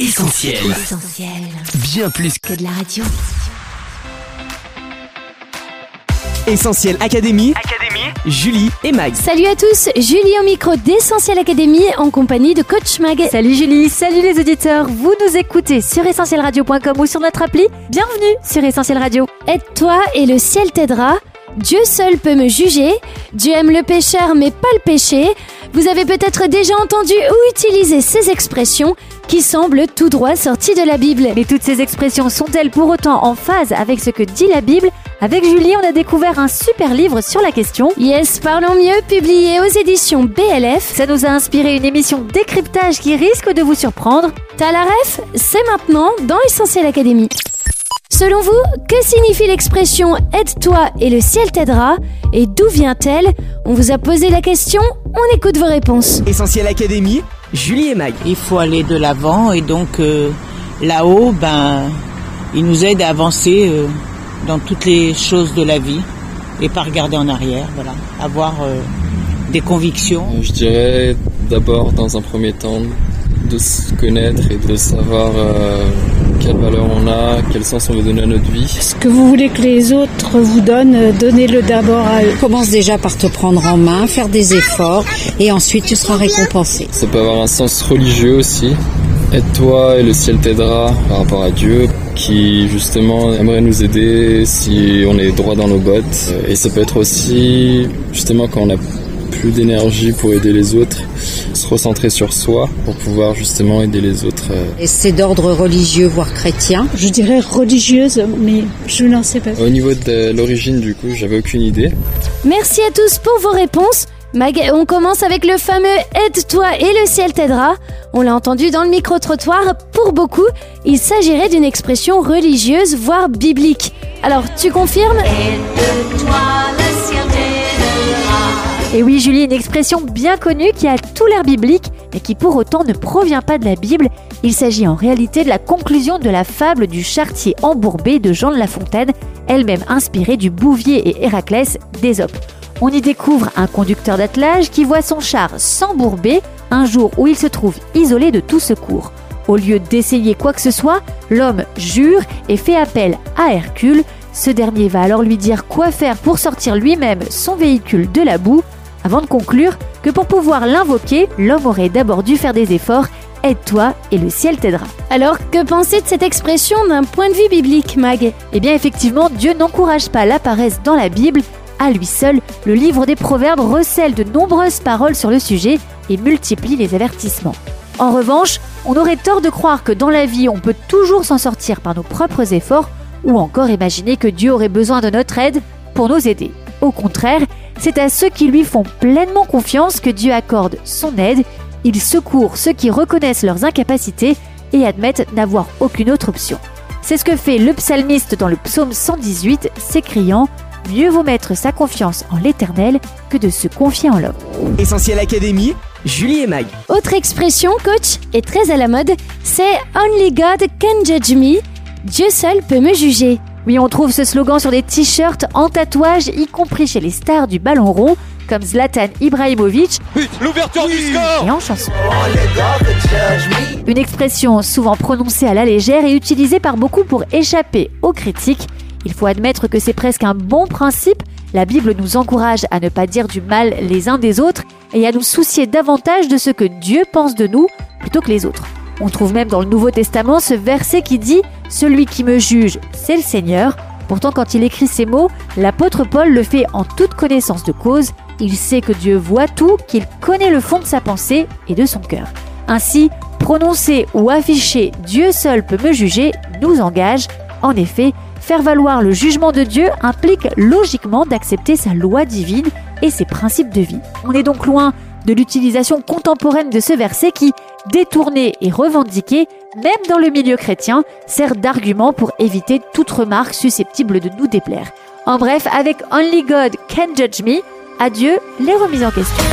Essentiel. Essentiel. Bien plus que Que de la radio. Essentiel Académie, Académie. Julie et Mag. Salut à tous, Julie au micro d'Essentiel Académie en compagnie de Coach Mag. Salut Julie, salut les auditeurs, vous nous écoutez sur essentielradio.com ou sur notre appli. Bienvenue sur Essentiel Radio. Aide-toi et le ciel t'aidera. Dieu seul peut me juger. Dieu aime le pécheur mais pas le péché. Vous avez peut-être déjà entendu ou utilisé ces expressions qui semblent tout droit sorties de la Bible. Mais toutes ces expressions sont-elles pour autant en phase avec ce que dit la Bible? Avec Julie, on a découvert un super livre sur la question. Yes, parlons mieux, publié aux éditions BLF. Ça nous a inspiré une émission décryptage qui risque de vous surprendre. T'as C'est maintenant dans Essentiel Académie. Selon vous, que signifie l'expression aide-toi et le ciel t'aidera Et d'où vient-elle? On vous a posé la question, on écoute vos réponses. Essentiel Académie, Julie et Mag. Il faut aller de l'avant et donc euh, là-haut, ben, il nous aide à avancer euh, dans toutes les choses de la vie et pas regarder en arrière, voilà, avoir euh, des convictions. Je dirais d'abord, dans un premier temps, de se connaître et de savoir euh, quelle valeur on a, quel sens on veut donner à notre vie. Ce que vous voulez que les autres vous donnent, euh, donnez-le d'abord à eux. Commence déjà par te prendre en main, faire des efforts et ensuite tu seras récompensé. Ça peut avoir un sens religieux aussi. Aide-toi et le ciel t'aidera par rapport à Dieu qui justement aimerait nous aider si on est droit dans nos bottes. Et ça peut être aussi justement quand on a plus d'énergie pour aider les autres, se recentrer sur soi pour pouvoir justement aider les autres. euh. Et c'est d'ordre religieux voire chrétien. Je dirais religieuse, mais je n'en sais pas. Au niveau de l'origine du coup, j'avais aucune idée. Merci à tous pour vos réponses. Mag, on commence avec le fameux Aide-toi et le ciel t'aidera. On l'a entendu dans le micro-trottoir. Pour beaucoup, il s'agirait d'une expression religieuse, voire biblique. Alors, tu confirmes? Et oui, Julie, une expression bien connue qui a tout l'air biblique, mais qui pour autant ne provient pas de la Bible. Il s'agit en réalité de la conclusion de la fable du chartier embourbé de Jean de La Fontaine, elle-même inspirée du Bouvier et Héraclès d'Ésope. On y découvre un conducteur d'attelage qui voit son char s'embourber un jour où il se trouve isolé de tout secours. Au lieu d'essayer quoi que ce soit, l'homme jure et fait appel à Hercule. Ce dernier va alors lui dire quoi faire pour sortir lui-même son véhicule de la boue, avant de conclure que pour pouvoir l'invoquer, l'homme aurait d'abord dû faire des efforts. Aide-toi et le ciel t'aidera. Alors, que penser de cette expression d'un point de vue biblique, Mag? Eh bien, effectivement, Dieu n'encourage pas la paresse dans la Bible. À lui seul, le livre des Proverbes recèle de nombreuses paroles sur le sujet et multiplie les avertissements. En revanche, on aurait tort de croire que dans la vie, on peut toujours s'en sortir par nos propres efforts ou encore imaginer que Dieu aurait besoin de notre aide pour nous aider. Au contraire, c'est à ceux qui lui font pleinement confiance que Dieu accorde son aide. Il secourt ceux qui reconnaissent leurs incapacités et admettent n'avoir aucune autre option. C'est ce que fait le psalmiste dans le psaume 118, s'écriant Mieux vaut mettre sa confiance en l'Éternel que de se confier en l'homme. Essentiel Académie, Julie et Mag. Autre expression, coach, est très à la mode, c'est Only God can judge me. Dieu seul peut me juger. Oui, on trouve ce slogan sur des t-shirts, en tatouage, y compris chez les stars du ballon rond, comme Zlatan Ibrahimovic L'ouverture du score et en chanson. Une expression souvent prononcée à la légère et utilisée par beaucoup pour échapper aux critiques. Il faut admettre que c'est presque un bon principe. La Bible nous encourage à ne pas dire du mal les uns des autres et à nous soucier davantage de ce que Dieu pense de nous plutôt que les autres. On trouve même dans le Nouveau Testament ce verset qui dit ⁇ Celui qui me juge, c'est le Seigneur ⁇ Pourtant, quand il écrit ces mots, l'apôtre Paul le fait en toute connaissance de cause. Il sait que Dieu voit tout, qu'il connaît le fond de sa pensée et de son cœur. Ainsi, prononcer ou afficher Dieu seul peut me juger nous engage. En effet, faire valoir le jugement de Dieu implique logiquement d'accepter sa loi divine et ses principes de vie. On est donc loin de l'utilisation contemporaine de ce verset qui, détourné et revendiqué, même dans le milieu chrétien, sert d'argument pour éviter toute remarque susceptible de nous déplaire. En bref, avec Only God Can Judge Me, adieu les remises en question.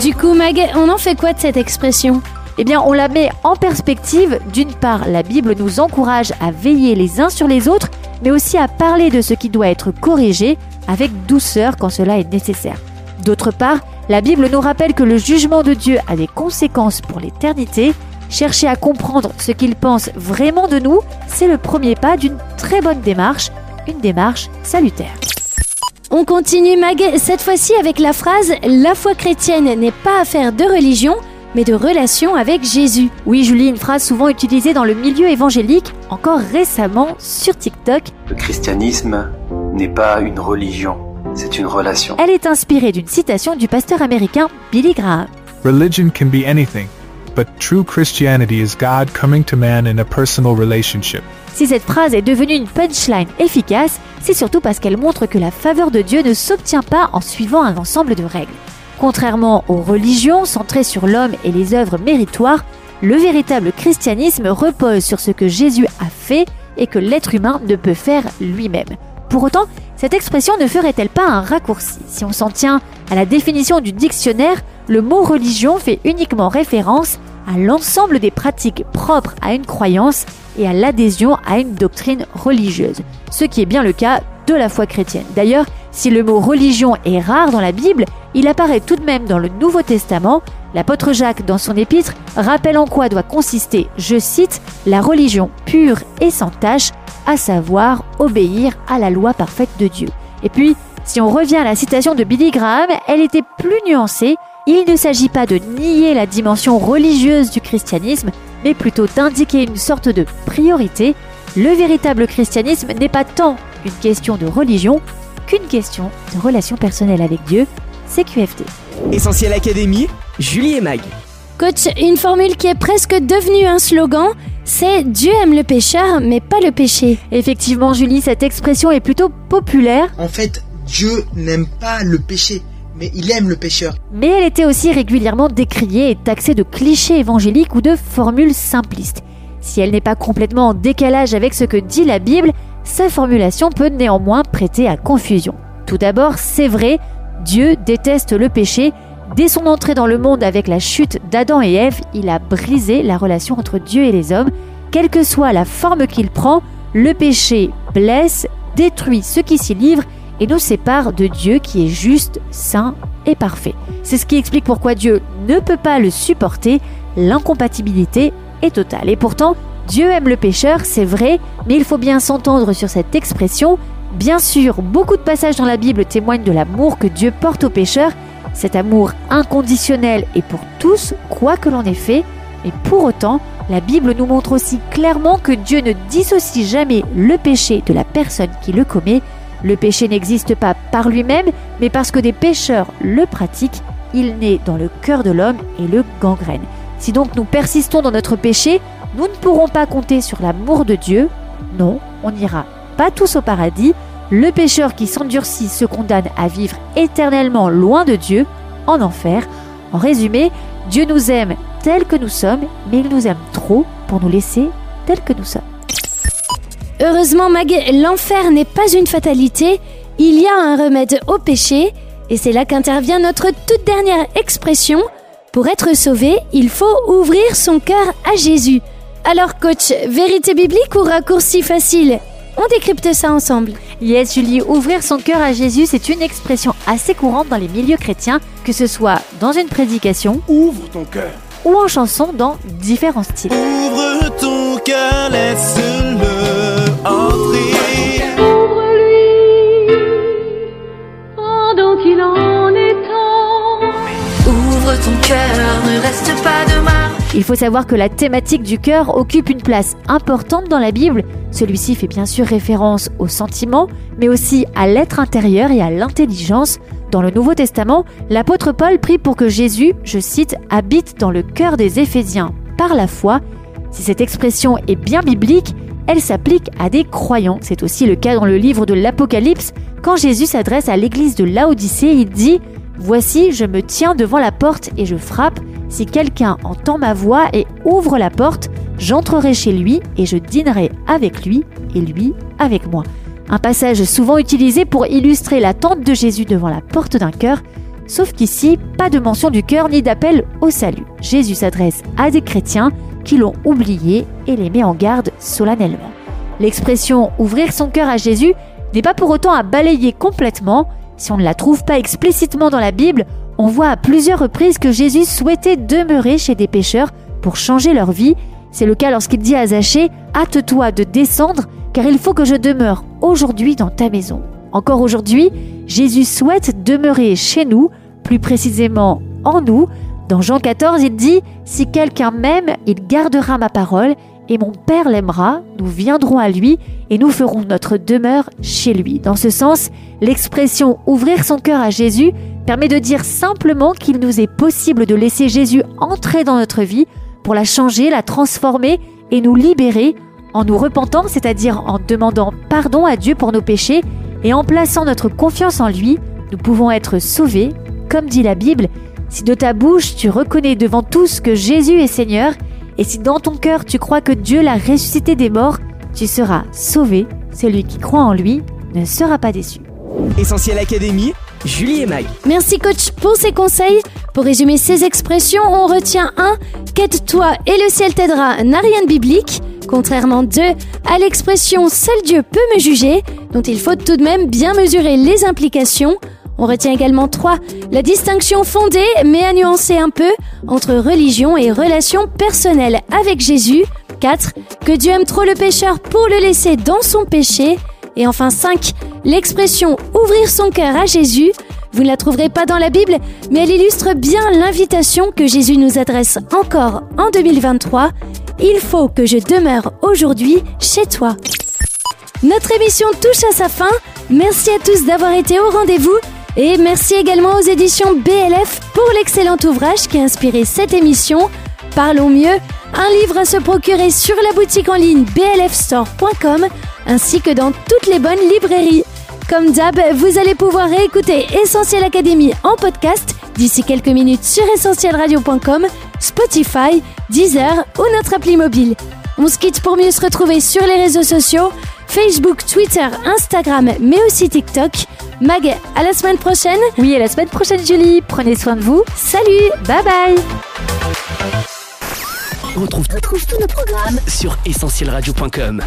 Du coup, Mag, on en fait quoi de cette expression? Eh bien, on la met en perspective. D'une part, la Bible nous encourage à veiller les uns sur les autres, mais aussi à parler de ce qui doit être corrigé avec douceur quand cela est nécessaire. D'autre part, La Bible nous rappelle que le jugement de Dieu a des conséquences pour l'éternité. Chercher à comprendre ce qu'il pense vraiment de nous, c'est le premier pas d'une très bonne démarche, une démarche salutaire. On continue Mag, cette fois-ci avec la phrase La foi chrétienne n'est pas affaire de religion, mais de relation avec Jésus. Oui, Julie, une phrase souvent utilisée dans le milieu évangélique, encore récemment sur TikTok. Le christianisme n'est pas une religion, c'est une relation. Elle est inspirée d'une citation du pasteur américain Billy Graham. Religion can be anything, but true Christianity is God coming to man in a personal relationship. Si cette phrase est devenue une punchline efficace, c'est surtout parce qu'elle montre que la faveur de Dieu ne s'obtient pas en suivant un ensemble de règles. Contrairement aux religions centrées sur l'homme et les œuvres méritoires, le véritable christianisme repose sur ce que Jésus a fait et que l'être humain ne peut faire lui-même. Pour autant, cette expression ne ferait-elle pas un raccourci Si on s'en tient à la définition du dictionnaire, le mot religion fait uniquement référence à l'ensemble des pratiques propres à une croyance et à l'adhésion à une doctrine religieuse, ce qui est bien le cas de la foi chrétienne. D'ailleurs, si le mot religion est rare dans la Bible, il apparaît tout de même dans le Nouveau Testament. L'apôtre Jacques, dans son épître, rappelle en quoi doit consister, je cite, la religion pure et sans tache, à savoir obéir à la loi parfaite de Dieu. Et puis, si on revient à la citation de Billy Graham, elle était plus nuancée. Il ne s'agit pas de nier la dimension religieuse du christianisme, mais plutôt d'indiquer une sorte de priorité. Le véritable christianisme n'est pas tant une question de religion qu'une question de relation personnelle avec Dieu. C'est QFT. Essentiel Académie, Julie et Mag. Coach, une formule qui est presque devenue un slogan, c'est Dieu aime le pécheur, mais pas le péché. Effectivement, Julie, cette expression est plutôt populaire. En fait, Dieu n'aime pas le péché, mais il aime le pécheur. Mais elle était aussi régulièrement décriée et taxée de clichés évangéliques ou de formules simplistes. Si elle n'est pas complètement en décalage avec ce que dit la Bible, sa formulation peut néanmoins prêter à confusion. Tout d'abord, c'est vrai, Dieu déteste le péché. Dès son entrée dans le monde avec la chute d'Adam et Ève, il a brisé la relation entre Dieu et les hommes. Quelle que soit la forme qu'il prend, le péché blesse, détruit ceux qui s'y livrent et nous sépare de Dieu qui est juste, saint et parfait. C'est ce qui explique pourquoi Dieu ne peut pas le supporter, l'incompatibilité est totale. Et pourtant, Dieu aime le pécheur, c'est vrai, mais il faut bien s'entendre sur cette expression. Bien sûr, beaucoup de passages dans la Bible témoignent de l'amour que Dieu porte aux pécheurs. Cet amour inconditionnel est pour tous, quoi que l'on ait fait. Et pour autant, la Bible nous montre aussi clairement que Dieu ne dissocie jamais le péché de la personne qui le commet. Le péché n'existe pas par lui-même, mais parce que des pécheurs le pratiquent, il naît dans le cœur de l'homme et le gangrène. Si donc nous persistons dans notre péché, nous ne pourrons pas compter sur l'amour de Dieu. Non, on n'ira pas tous au paradis. Le pécheur qui s'endurcit se condamne à vivre éternellement loin de Dieu, en enfer. En résumé, Dieu nous aime tels que nous sommes, mais il nous aime trop pour nous laisser tels que nous sommes. Heureusement, Mag, l'enfer n'est pas une fatalité. Il y a un remède au péché, et c'est là qu'intervient notre toute dernière expression. Pour être sauvé, il faut ouvrir son cœur à Jésus. Alors coach, vérité biblique ou raccourci facile? On décrypte ça ensemble. Yes Julie, ouvrir son cœur à Jésus, c'est une expression assez courante dans les milieux chrétiens, que ce soit dans une prédication, ouvre ton cœur, ou en chanson dans différents styles. Ouvre ton cœur, laisse-le entrer. Ouvre-lui pendant qu'il en est temps. Ouvre ton cœur, ne reste. Il faut savoir que la thématique du cœur occupe une place importante dans la Bible. Celui-ci fait bien sûr référence aux sentiments, mais aussi à l'être intérieur et à l'intelligence. Dans le Nouveau Testament, l'apôtre Paul prie pour que Jésus, je cite, habite dans le cœur des Éphésiens par la foi. Si cette expression est bien biblique, elle s'applique à des croyants. C'est aussi le cas dans le livre de l'Apocalypse. Quand Jésus s'adresse à l'église de Laodicée, il dit Voici, je me tiens devant la porte et je frappe. Si quelqu'un entend ma voix et ouvre la porte, j'entrerai chez lui et je dînerai avec lui et lui avec moi. Un passage souvent utilisé pour illustrer l'attente de Jésus devant la porte d'un cœur, sauf qu'ici, pas de mention du cœur ni d'appel au salut. Jésus s'adresse à des chrétiens qui l'ont oublié et les met en garde solennellement. L'expression ouvrir son cœur à Jésus n'est pas pour autant à balayer complètement. Si on ne la trouve pas explicitement dans la Bible, on voit à plusieurs reprises que Jésus souhaitait demeurer chez des pécheurs pour changer leur vie. C'est le cas lorsqu'il dit à Zachée Hâte-toi de descendre, car il faut que je demeure aujourd'hui dans ta maison. Encore aujourd'hui, Jésus souhaite demeurer chez nous, plus précisément en nous. Dans Jean 14, il dit Si quelqu'un m'aime, il gardera ma parole, et mon Père l'aimera, nous viendrons à lui, et nous ferons notre demeure chez lui. Dans ce sens, l'expression ouvrir son cœur à Jésus permet de dire simplement qu'il nous est possible de laisser Jésus entrer dans notre vie pour la changer, la transformer et nous libérer en nous repentant, c'est-à-dire en demandant pardon à Dieu pour nos péchés et en plaçant notre confiance en lui, nous pouvons être sauvés. Comme dit la Bible, si de ta bouche tu reconnais devant tous que Jésus est Seigneur, et si dans ton cœur tu crois que Dieu l'a ressuscité des morts, tu seras sauvé. Celui qui croit en lui ne sera pas déçu. Essentiel Académie, Julie et Mag. Merci coach pour ces conseils. Pour résumer ces expressions, on retient 1. Quête-toi et le ciel t'aidera n'a rien de biblique. Contrairement 2 à l'expression seul Dieu peut me juger, dont il faut tout de même bien mesurer les implications. On retient également 3. La distinction fondée, mais à nuancer un peu, entre religion et relation personnelle avec Jésus. 4. Que Dieu aime trop le pécheur pour le laisser dans son péché. Et enfin 5. L'expression ouvrir son cœur à Jésus. Vous ne la trouverez pas dans la Bible, mais elle illustre bien l'invitation que Jésus nous adresse encore en 2023. Il faut que je demeure aujourd'hui chez toi. Notre émission touche à sa fin. Merci à tous d'avoir été au rendez-vous. Et merci également aux éditions BLF pour l'excellent ouvrage qui a inspiré cette émission. Parlons mieux, un livre à se procurer sur la boutique en ligne blfstore.com ainsi que dans toutes les bonnes librairies. Comme d'hab, vous allez pouvoir réécouter Essentiel Académie en podcast d'ici quelques minutes sur essentielradio.com, Spotify, Deezer ou notre appli mobile. On se quitte pour mieux se retrouver sur les réseaux sociaux, Facebook, Twitter, Instagram, mais aussi TikTok. Mag, à la semaine prochaine. Oui, à la semaine prochaine Julie. Prenez soin de vous. Salut, bye bye. On retrouve, tous nos programmes sur essentielradio.com.